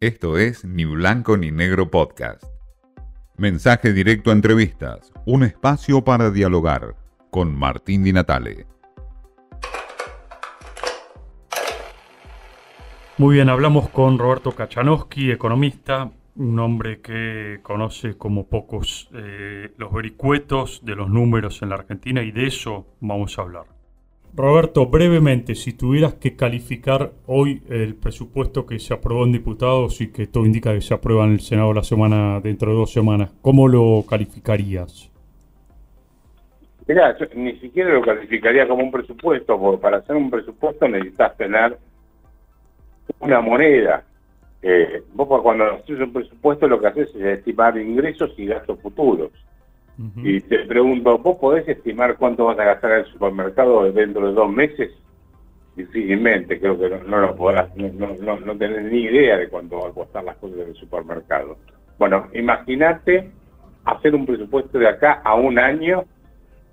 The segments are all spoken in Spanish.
Esto es Ni Blanco ni Negro Podcast. Mensaje directo a entrevistas, un espacio para dialogar con Martín Di Natale. Muy bien, hablamos con Roberto Kachanowski, economista, un hombre que conoce como pocos eh, los vericuetos de los números en la Argentina y de eso vamos a hablar. Roberto, brevemente, si tuvieras que calificar hoy el presupuesto que se aprobó en diputados y que todo indica que se aprueba en el Senado la semana dentro de dos semanas, ¿cómo lo calificarías? Mirá, ni siquiera lo calificaría como un presupuesto, porque para hacer un presupuesto necesitas tener una moneda. Eh, vos cuando haces un presupuesto lo que haces es estimar ingresos y gastos futuros. Y te pregunto, ¿vos podés estimar cuánto vas a gastar en el supermercado dentro de dos meses? Difícilmente, creo que no, lo podrás, no, no, tenés ni idea de cuánto va a costar las cosas en el supermercado. Bueno, imagínate hacer un presupuesto de acá a un año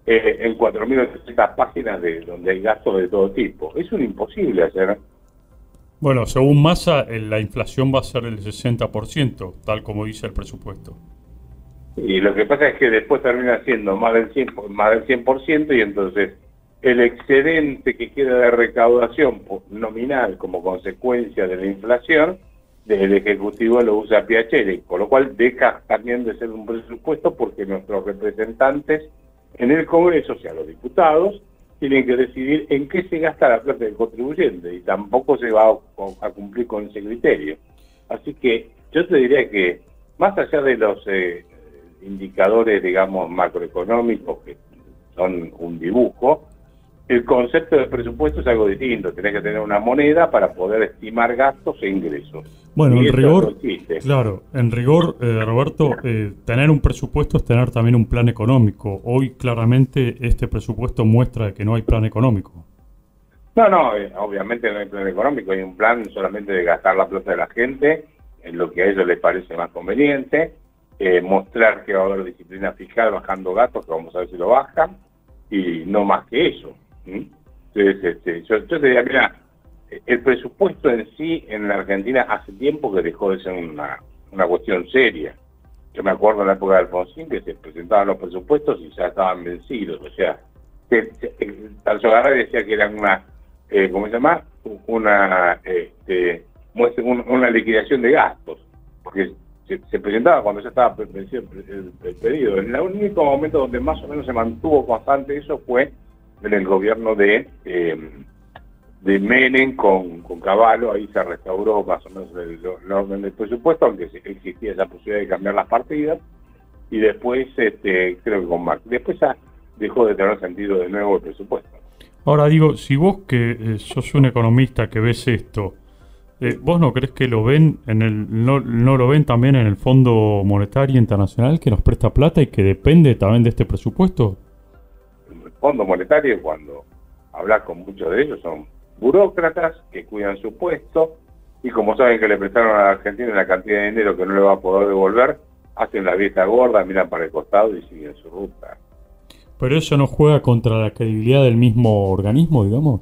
eh, en 4.800 páginas de donde hay gastos de todo tipo. Es un imposible hacer. Bueno, según Massa, la inflación va a ser el 60%, tal como dice el presupuesto. Y lo que pasa es que después termina siendo más del 100%, más del 100% y entonces el excedente que queda de recaudación nominal como consecuencia de la inflación, el Ejecutivo lo usa Piacere, con lo cual deja también de ser un presupuesto porque nuestros representantes en el Congreso, o sea, los diputados, tienen que decidir en qué se gasta la plata del contribuyente y tampoco se va a, cumplir con ese criterio. Así que yo te diría que más allá de los eh, indicadores, digamos, macroeconómicos que son un dibujo, el concepto de presupuesto es algo distinto. Tenés que tener una moneda para poder estimar gastos e ingresos. Bueno, en rigor, claro, en rigor, eh, Roberto, eh, tener un presupuesto es tener también un plan económico. Hoy claramente este presupuesto muestra que no hay plan económico. No, no, eh, obviamente no hay plan económico, hay un plan solamente de gastar la plata de la gente en lo que a ellos les parece más conveniente eh, mostrar que va a haber disciplina fiscal bajando gastos, que vamos a ver si lo bajan, y no más que eso. Entonces, este, yo, te diría, mira, el presupuesto en sí en la Argentina hace tiempo que dejó de ser una, una cuestión seria. Yo me acuerdo en la época de Alfonsín que se presentaban los presupuestos y ya estaban vencidos. O sea, que, decía que eran una, eh, ¿cómo se llama? Una, este, una liquidación de gastos. Porque se, presentaba cuando ya estaba vencido el, pedido. En el único momento donde más o menos se mantuvo constante eso fue en el gobierno de eh, de Menem con, con Caballo, ahí se restauró más o menos el, orden del presupuesto, aunque existía esa posibilidad de cambiar las partidas, y después este, creo que con Marx. Después dejó de tener sentido de nuevo el presupuesto. Ahora digo, si vos que eh, sos un economista que ves esto, eh, ¿Vos no crees que lo ven en el no, no, lo ven también en el Fondo Monetario Internacional que nos presta plata y que depende también de este presupuesto? El Fondo Monetario cuando hablas con muchos de ellos son burócratas que cuidan su puesto y como saben que le prestaron a la Argentina una cantidad de dinero que no le va a poder devolver, hacen la vista gorda, miran para el costado y siguen su ruta. Pero eso no juega contra la credibilidad del mismo organismo, digamos.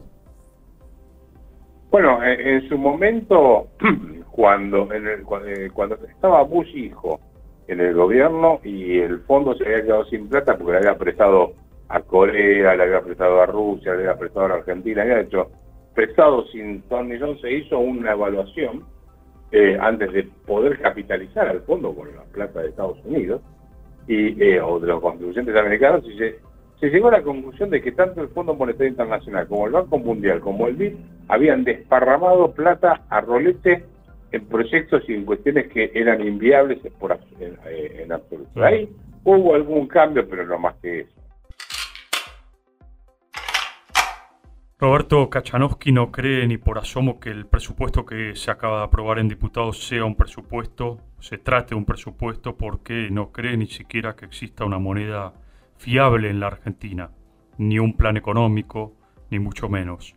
Bueno, en, su momento, cuando, en el, eh, cuando estaba Bush hijo en el gobierno y el fondo se había quedado sin plata porque le había prestado a Corea, le había prestado a Rusia, le había prestado a Argentina, había hecho prestado sin ton ni son, se hizo una evaluación eh, antes de poder capitalizar al fondo con la plata de Estados Unidos y eh, o de los contribuyentes americanos y se se llegó a la conclusión de que tanto el Fondo Monetario Internacional como el Banco Mundial como el BID habían desparramado plata a rolete en proyectos y en cuestiones que eran inviables por, en, absoluto. Ahí hubo algún cambio, pero no más que eso. Roberto Kachanowski no cree ni por asomo que el presupuesto que se acaba de aprobar en diputados sea un presupuesto, se trate de un presupuesto, porque no cree ni siquiera que exista una moneda fiable en la Argentina, ni un plan económico, ni mucho menos.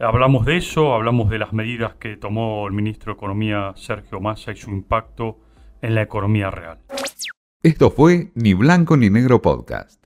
Hablamos de eso, hablamos de las medidas que tomó el ministro de Economía Sergio Massa y su impacto en la economía real. Esto fue Ni Blanco ni Negro Podcast.